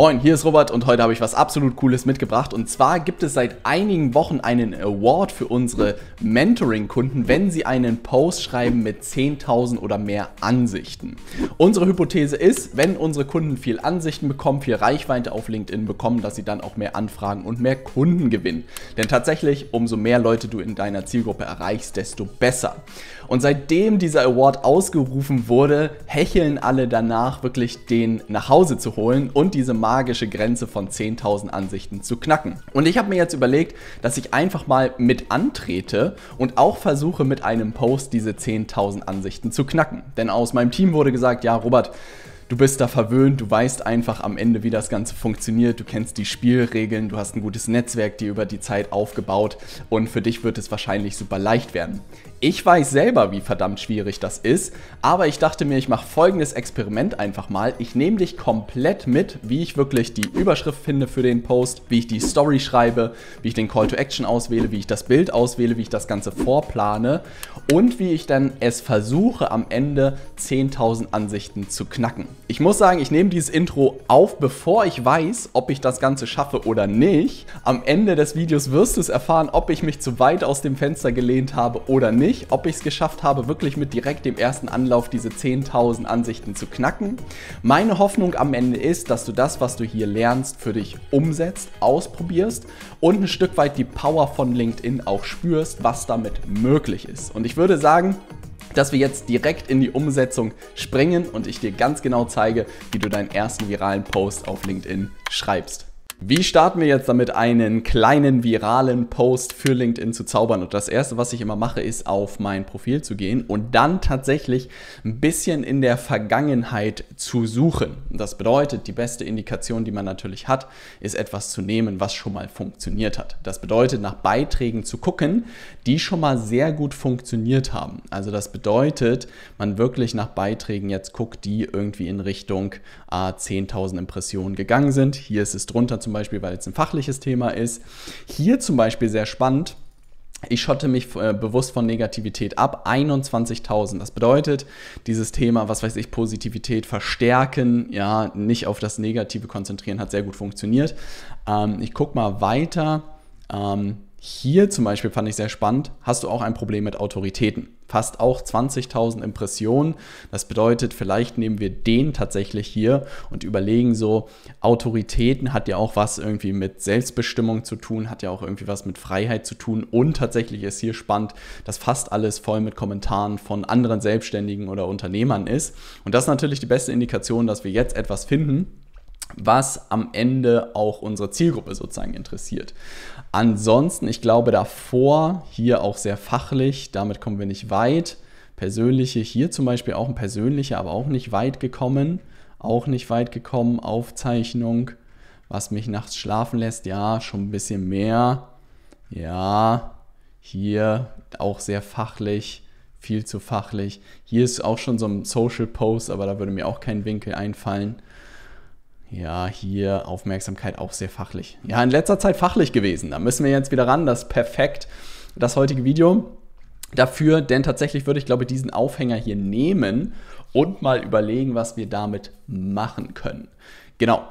Moin, hier ist Robert und heute habe ich was absolut Cooles mitgebracht. Und zwar gibt es seit einigen Wochen einen Award für unsere Mentoring-Kunden, wenn sie einen Post schreiben mit 10.000 oder mehr Ansichten. Unsere Hypothese ist, wenn unsere Kunden viel Ansichten bekommen, viel Reichweite auf LinkedIn bekommen, dass sie dann auch mehr Anfragen und mehr Kunden gewinnen. Denn tatsächlich, umso mehr Leute du in deiner Zielgruppe erreichst, desto besser. Und seitdem dieser Award ausgerufen wurde, hecheln alle danach, wirklich den nach Hause zu holen und diese magische Grenze von 10.000 Ansichten zu knacken. Und ich habe mir jetzt überlegt, dass ich einfach mal mit antrete und auch versuche mit einem Post diese 10.000 Ansichten zu knacken. Denn aus meinem Team wurde gesagt, ja Robert, du bist da verwöhnt, du weißt einfach am Ende, wie das Ganze funktioniert, du kennst die Spielregeln, du hast ein gutes Netzwerk dir über die Zeit aufgebaut und für dich wird es wahrscheinlich super leicht werden. Ich weiß selber, wie verdammt schwierig das ist, aber ich dachte mir, ich mache folgendes Experiment einfach mal. Ich nehme dich komplett mit, wie ich wirklich die Überschrift finde für den Post, wie ich die Story schreibe, wie ich den Call to Action auswähle, wie ich das Bild auswähle, wie ich das Ganze vorplane und wie ich dann es versuche, am Ende 10.000 Ansichten zu knacken. Ich muss sagen, ich nehme dieses Intro auf, bevor ich weiß, ob ich das Ganze schaffe oder nicht. Am Ende des Videos wirst du es erfahren, ob ich mich zu weit aus dem Fenster gelehnt habe oder nicht. Ob ich es geschafft habe, wirklich mit direkt dem ersten Anlauf diese 10.000 Ansichten zu knacken. Meine Hoffnung am Ende ist, dass du das, was du hier lernst, für dich umsetzt, ausprobierst und ein Stück weit die Power von LinkedIn auch spürst, was damit möglich ist. Und ich würde sagen, dass wir jetzt direkt in die Umsetzung springen und ich dir ganz genau zeige, wie du deinen ersten viralen Post auf LinkedIn schreibst. Wie starten wir jetzt damit, einen kleinen viralen Post für LinkedIn zu zaubern? Und das erste, was ich immer mache, ist auf mein Profil zu gehen und dann tatsächlich ein bisschen in der Vergangenheit zu suchen. Das bedeutet, die beste Indikation, die man natürlich hat, ist etwas zu nehmen, was schon mal funktioniert hat. Das bedeutet, nach Beiträgen zu gucken, die schon mal sehr gut funktioniert haben. Also das bedeutet, man wirklich nach Beiträgen jetzt guckt, die irgendwie in Richtung äh, 10.000 Impressionen gegangen sind. Hier ist es drunter zum zum Beispiel, weil es ein fachliches Thema ist. Hier zum Beispiel sehr spannend. Ich schotte mich äh, bewusst von Negativität ab. 21.000. Das bedeutet, dieses Thema, was weiß ich, Positivität verstärken, ja, nicht auf das Negative konzentrieren, hat sehr gut funktioniert. Ähm, ich gucke mal weiter. Ähm, hier zum Beispiel fand ich sehr spannend, hast du auch ein Problem mit Autoritäten. Fast auch 20.000 Impressionen. Das bedeutet, vielleicht nehmen wir den tatsächlich hier und überlegen so, Autoritäten hat ja auch was irgendwie mit Selbstbestimmung zu tun, hat ja auch irgendwie was mit Freiheit zu tun. Und tatsächlich ist hier spannend, dass fast alles voll mit Kommentaren von anderen Selbstständigen oder Unternehmern ist. Und das ist natürlich die beste Indikation, dass wir jetzt etwas finden, was am Ende auch unsere Zielgruppe sozusagen interessiert. Ansonsten, ich glaube davor hier auch sehr fachlich, damit kommen wir nicht weit. Persönliche, hier zum Beispiel auch ein persönlicher, aber auch nicht weit gekommen. Auch nicht weit gekommen. Aufzeichnung, was mich nachts schlafen lässt, ja, schon ein bisschen mehr. Ja, hier auch sehr fachlich, viel zu fachlich. Hier ist auch schon so ein Social Post, aber da würde mir auch kein Winkel einfallen. Ja, hier Aufmerksamkeit auch sehr fachlich. Ja, in letzter Zeit fachlich gewesen. Da müssen wir jetzt wieder ran. Das ist perfekt, das heutige Video dafür, denn tatsächlich würde ich, glaube ich, diesen Aufhänger hier nehmen und mal überlegen, was wir damit machen können. Genau,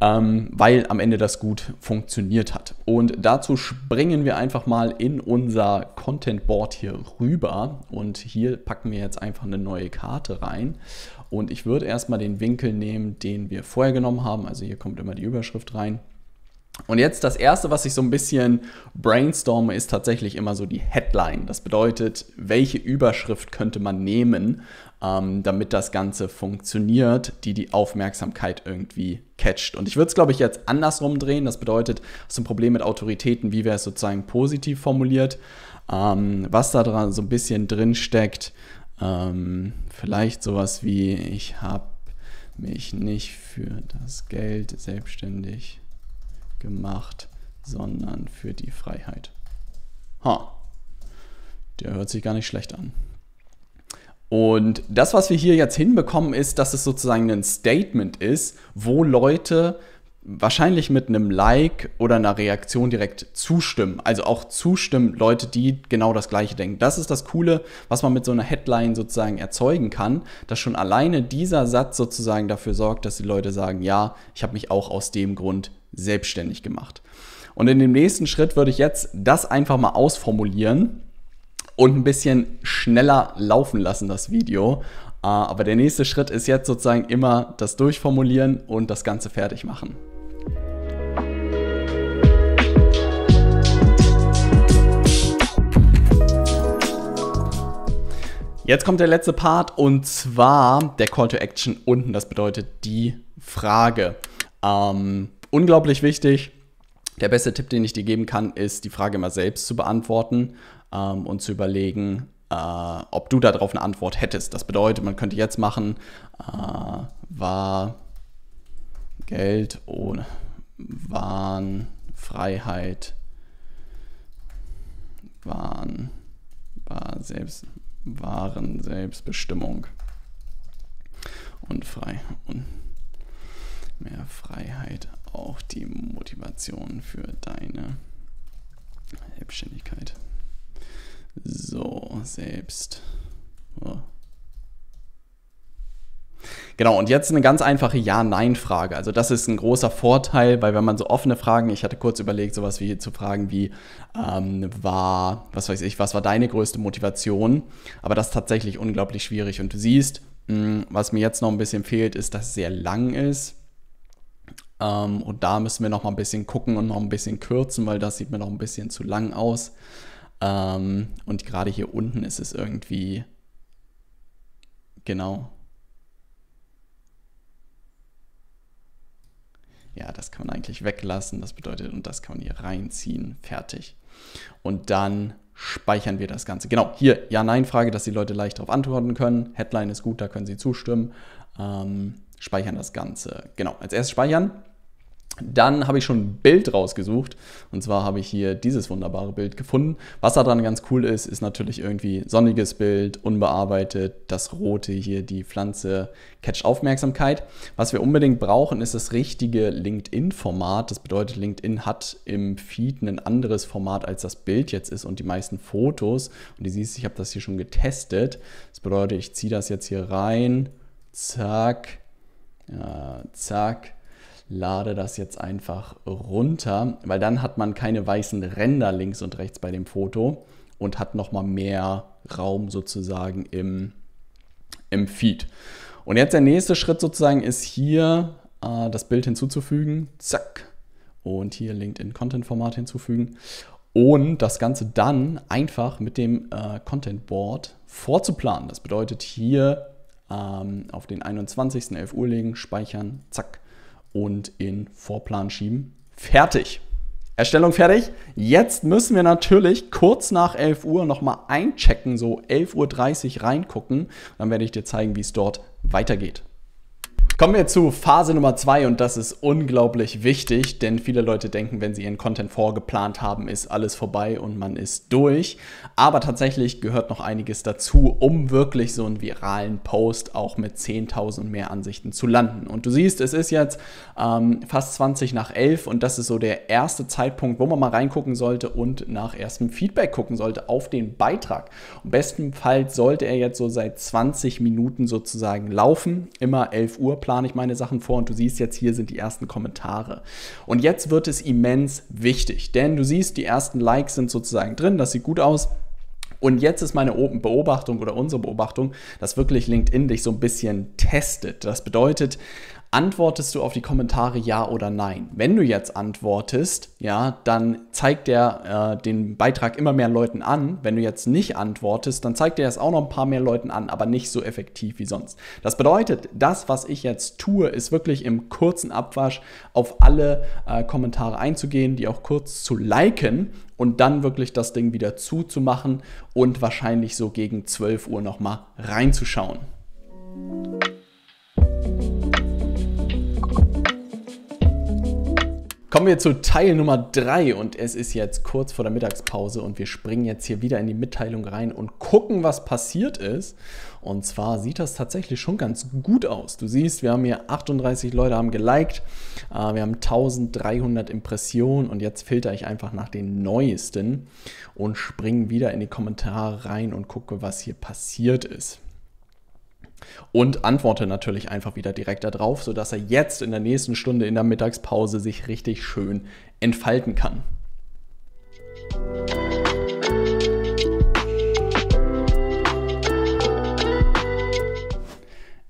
ähm, weil am Ende das gut funktioniert hat. Und dazu springen wir einfach mal in unser Content Board hier rüber und hier packen wir jetzt einfach eine neue Karte rein. Und ich würde erstmal den Winkel nehmen, den wir vorher genommen haben. Also hier kommt immer die Überschrift rein. Und jetzt das erste, was ich so ein bisschen brainstorme, ist tatsächlich immer so die Headline. Das bedeutet, welche Überschrift könnte man nehmen, ähm, damit das Ganze funktioniert, die die Aufmerksamkeit irgendwie catcht. Und ich würde es, glaube ich, jetzt andersrum drehen. Das bedeutet, hast du ein Problem mit Autoritäten, wie wäre es sozusagen positiv formuliert? Ähm, was da dran so ein bisschen drin steckt, ähm, vielleicht sowas wie, ich habe mich nicht für das Geld selbstständig gemacht, sondern für die Freiheit. Ha, der hört sich gar nicht schlecht an. Und das, was wir hier jetzt hinbekommen, ist, dass es sozusagen ein Statement ist, wo Leute wahrscheinlich mit einem Like oder einer Reaktion direkt zustimmen. Also auch zustimmen Leute, die genau das Gleiche denken. Das ist das Coole, was man mit so einer Headline sozusagen erzeugen kann, dass schon alleine dieser Satz sozusagen dafür sorgt, dass die Leute sagen, ja, ich habe mich auch aus dem Grund selbstständig gemacht. Und in dem nächsten Schritt würde ich jetzt das einfach mal ausformulieren und ein bisschen schneller laufen lassen, das Video. Ah, aber der nächste Schritt ist jetzt sozusagen immer das Durchformulieren und das Ganze fertig machen. Jetzt kommt der letzte Part und zwar der Call to Action unten. Das bedeutet die Frage. Ähm, unglaublich wichtig. Der beste Tipp, den ich dir geben kann, ist, die Frage immer selbst zu beantworten ähm, und zu überlegen, äh, ob du darauf eine Antwort hättest. Das bedeutet, man könnte jetzt machen, äh, war Geld ohne Wahn, Freiheit, Wahn, war selbst, waren Selbstbestimmung und frei und mehr Freiheit auch die Motivation für deine Selbstständigkeit. So, selbst. Oh. Genau, und jetzt eine ganz einfache Ja-Nein-Frage. Also das ist ein großer Vorteil, weil wenn man so offene Fragen, ich hatte kurz überlegt, sowas wie zu fragen wie, ähm, war, was weiß ich, was war deine größte Motivation? Aber das ist tatsächlich unglaublich schwierig. Und du siehst, mh, hm, was mir jetzt noch ein bisschen fehlt, ist, dass es sehr lang ist. Ähm, und da müssen wir noch mal ein bisschen gucken und noch ein bisschen kürzen, weil das sieht mir noch ein bisschen zu lang aus. Ähm, und gerade hier unten ist es irgendwie genau. Ja, das kann man eigentlich weglassen. Das bedeutet, und das kann man hier reinziehen. Fertig. Und dann speichern wir das Ganze. Genau, hier Ja-Nein-Frage, dass die Leute leicht darauf antworten können. Headline ist gut, da können sie zustimmen. Ähm, speichern das Ganze. Genau, als erstes speichern. Dann habe ich schon ein Bild rausgesucht und zwar habe ich hier dieses wunderbare Bild gefunden. Was daran ganz cool ist, ist natürlich irgendwie sonniges Bild, unbearbeitet, das rote hier, die Pflanze catcht Aufmerksamkeit. Was wir unbedingt brauchen, ist das richtige LinkedIn-Format. Das bedeutet, LinkedIn hat im Feed ein anderes Format, als das Bild jetzt ist und die meisten Fotos. Und du siehst, ich habe das hier schon getestet. Das bedeutet, ich ziehe das jetzt hier rein, zack, ja, zack lade das jetzt einfach runter, weil dann hat man keine weißen Ränder links und rechts bei dem Foto und hat nochmal mehr Raum sozusagen im, im Feed. Und jetzt der nächste Schritt sozusagen ist hier äh, das Bild hinzuzufügen. Zack. Und hier LinkedIn Content Format hinzufügen. Und das Ganze dann einfach mit dem äh, Content Board vorzuplanen. Das bedeutet hier ähm, auf den 21. 11 Uhr legen, speichern, zack, und in Vorplan schieben. Fertig. Erstellung fertig. Jetzt müssen wir natürlich kurz nach 11 Uhr nochmal einchecken, so 11.30 Uhr reingucken. Dann werde ich dir zeigen, wie es dort weitergeht. Kommen wir zu Phase Nummer zwei und das ist unglaublich wichtig, denn viele Leute denken, wenn sie ihren Content vorgeplant haben, ist alles vorbei und man ist durch. Aber tatsächlich gehört noch einiges dazu, um wirklich so einen viralen Post auch mit 10.000 mehr Ansichten zu landen. Und du siehst, es ist jetzt ähm, fast 20 nach 11 und das ist so der erste Zeitpunkt, wo man mal reingucken sollte und nach erstem Feedback gucken sollte auf den Beitrag. Im besten Fall sollte er jetzt so seit 20 Minuten sozusagen laufen, immer 11 Uhr plane ich meine Sachen vor und du siehst jetzt hier sind die ersten Kommentare. Und jetzt wird es immens wichtig, denn du siehst, die ersten Likes sind sozusagen drin, das sieht gut aus. Und jetzt ist meine Beobachtung oder unsere Beobachtung, dass wirklich LinkedIn dich so ein bisschen testet. Das bedeutet, antwortest du auf die Kommentare ja oder nein. Wenn du jetzt antwortest, ja, dann zeigt er äh, den Beitrag immer mehr Leuten an. Wenn du jetzt nicht antwortest, dann zeigt er es auch noch ein paar mehr Leuten an, aber nicht so effektiv wie sonst. Das bedeutet, das, was ich jetzt tue, ist wirklich im kurzen Abwasch auf alle äh, Kommentare einzugehen, die auch kurz zu liken und dann wirklich das Ding wieder zuzumachen und wahrscheinlich so gegen 12 Uhr nochmal reinzuschauen. Kommen wir zu Teil Nummer 3 und es ist jetzt kurz vor der Mittagspause und wir springen jetzt hier wieder in die Mitteilung rein und gucken, was passiert ist. Und zwar sieht das tatsächlich schon ganz gut aus. Du siehst, wir haben hier 38 Leute haben geliked, äh, wir haben 1300 Impressionen und jetzt filter ich einfach nach den neuesten und springe wieder in die Kommentare rein und gucke, was hier passiert ist und antworte natürlich einfach wieder direkt darauf, sodass er jetzt in der nächsten Stunde in der Mittagspause sich richtig schön entfalten kann.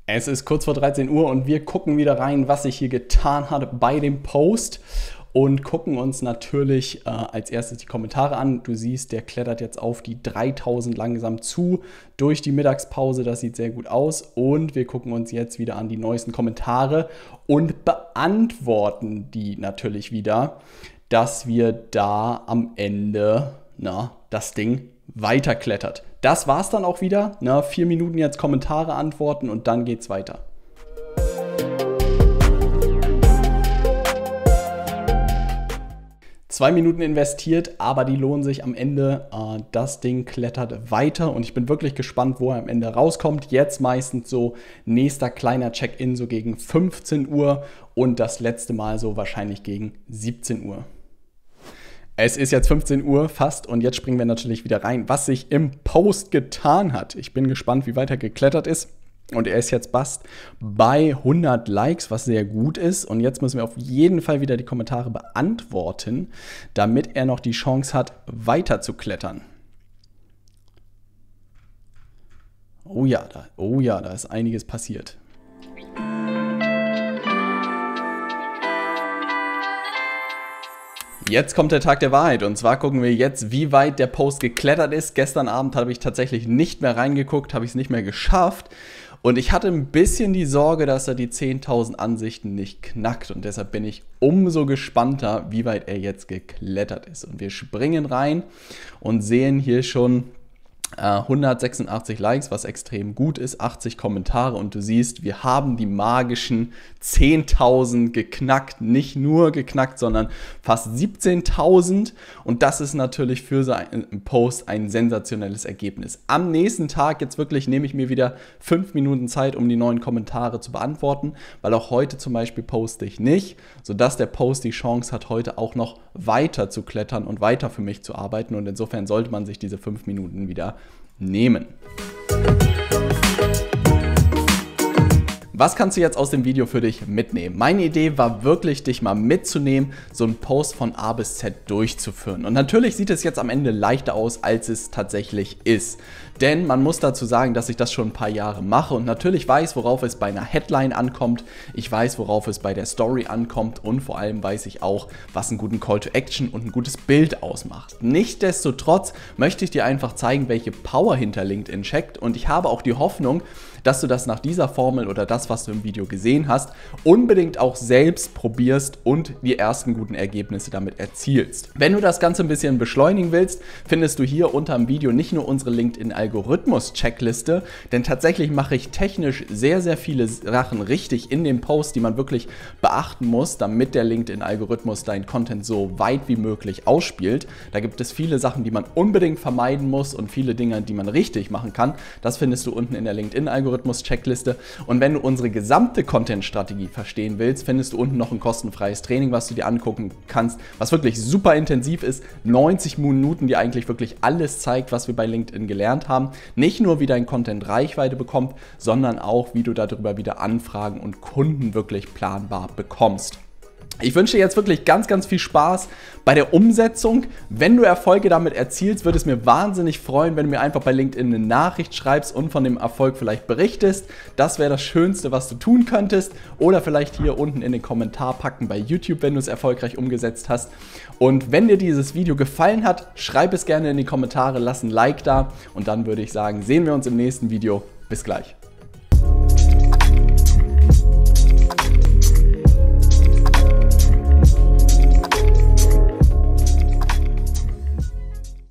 Es ist kurz vor 13 Uhr und wir gucken wieder rein, was sich hier getan hat bei dem Post und gucken uns natürlich äh, als erstes die Kommentare an. Du siehst, der klettert jetzt auf die 3000 langsam zu durch die Mittagspause. Das sieht sehr gut aus. Und wir gucken uns jetzt wieder an die neuesten Kommentare und beantworten die natürlich wieder, dass wir da am Ende na, das Ding weiterklettert. Das war's dann auch wieder. Na, vier Minuten jetzt Kommentare antworten und dann geht's weiter. Zwei Minuten investiert, aber die lohnen sich am Ende. Äh, das Ding klettert weiter und ich bin wirklich gespannt, wo er am Ende rauskommt. Jetzt meistens so nächster kleiner Check-in so gegen 15 Uhr und das letzte Mal so wahrscheinlich gegen 17 Uhr. Es ist jetzt 15 Uhr fast und jetzt springen wir natürlich wieder rein, was sich im Post getan hat. Ich bin gespannt, wie weit er geklettert ist. Und er ist jetzt bast bei 100 Likes, was sehr gut ist. Und jetzt müssen wir auf jeden Fall wieder die Kommentare beantworten, damit er noch die Chance hat, weiter zu klettern. Oh ja, da, oh ja, da ist einiges passiert. Jetzt kommt der Tag der Wahrheit und zwar gucken wir jetzt, wie weit der Post geklettert ist. Gestern Abend habe ich tatsächlich nicht mehr reingeguckt, habe ich es nicht mehr geschafft. Und ich hatte ein bisschen die Sorge, dass er die 10.000 Ansichten nicht knackt. Und deshalb bin ich umso gespannter, wie weit er jetzt geklettert ist. Und wir springen rein und sehen hier schon 186 äh, Likes, was extrem gut ist, 80 Kommentare und du siehst, wir haben die magischen 10.000 geknackt, nicht nur geknackt, sondern fast 17.000 und das ist natürlich für so einen Post ein sensationelles Ergebnis. Am nächsten Tag jetzt wirklich nehme ich mir wieder 5 Minuten Zeit, um die neuen Kommentare zu beantworten, weil auch heute zum Beispiel poste ich nicht, sodass der Post die Chance hat, heute auch noch weiter zu klettern und weiter für mich zu arbeiten. Und insofern sollte man sich diese 5 Minuten wieder nehmen. Was kannst du jetzt aus dem Video für dich mitnehmen? Meine Idee war wirklich, dich mal mitzunehmen, so einen Post von A bis Z durchzuführen. Und natürlich sieht es jetzt am Ende leichter aus, als es tatsächlich ist. Denn man muss dazu sagen, dass ich das schon ein paar Jahre mache und natürlich weiß, worauf es bei einer Headline ankommt. Ich weiß, worauf es bei der Story ankommt und vor allem weiß ich auch, was einen guten Call to Action und ein gutes Bild ausmacht. Nichtsdestotrotz möchte ich dir einfach zeigen, welche Power hinter LinkedIn checkt und ich habe auch die Hoffnung, dass du das nach dieser Formel oder das, was du im Video gesehen hast, unbedingt auch selbst probierst und die ersten guten Ergebnisse damit erzielst. Wenn du das Ganze ein bisschen beschleunigen willst, findest du hier unter dem Video nicht nur unsere LinkedIn-Algorithmus-Checkliste, denn tatsächlich mache ich technisch sehr, sehr viele Sachen richtig in dem Post, die man wirklich beachten muss, damit der LinkedIn-Algorithmus dein Content so weit wie möglich ausspielt. Da gibt es viele Sachen, die man unbedingt vermeiden muss und viele Dinge, die man richtig machen kann. Das findest du unten in der LinkedIn-Algorithmus Algorithmus-Checkliste. Und wenn du unsere gesamte Content-Strategie verstehen willst, findest du unten noch ein kostenfreies Training, was du dir angucken kannst, was wirklich super intensiv ist. 90 Minuten, die eigentlich wirklich alles zeigt, was wir bei LinkedIn gelernt haben. Nicht nur, wie dein Content Reichweite bekommt, sondern auch, wie du darüber wieder Anfragen und Kunden wirklich planbar bekommst. Ich wünsche dir jetzt wirklich ganz, ganz viel Spaß bei der Umsetzung. Wenn du Erfolge damit erzielst, würde es mir wahnsinnig freuen, wenn du mir einfach bei LinkedIn eine Nachricht schreibst und von dem Erfolg vielleicht berichtest. Das wäre das Schönste, was du tun könntest. Oder vielleicht hier unten in den Kommentar packen bei YouTube, wenn du es erfolgreich umgesetzt hast. Und wenn dir dieses Video gefallen hat, schreib es gerne in die Kommentare, lass ein Like da und dann würde ich sagen, sehen wir uns im nächsten Video. Bis gleich.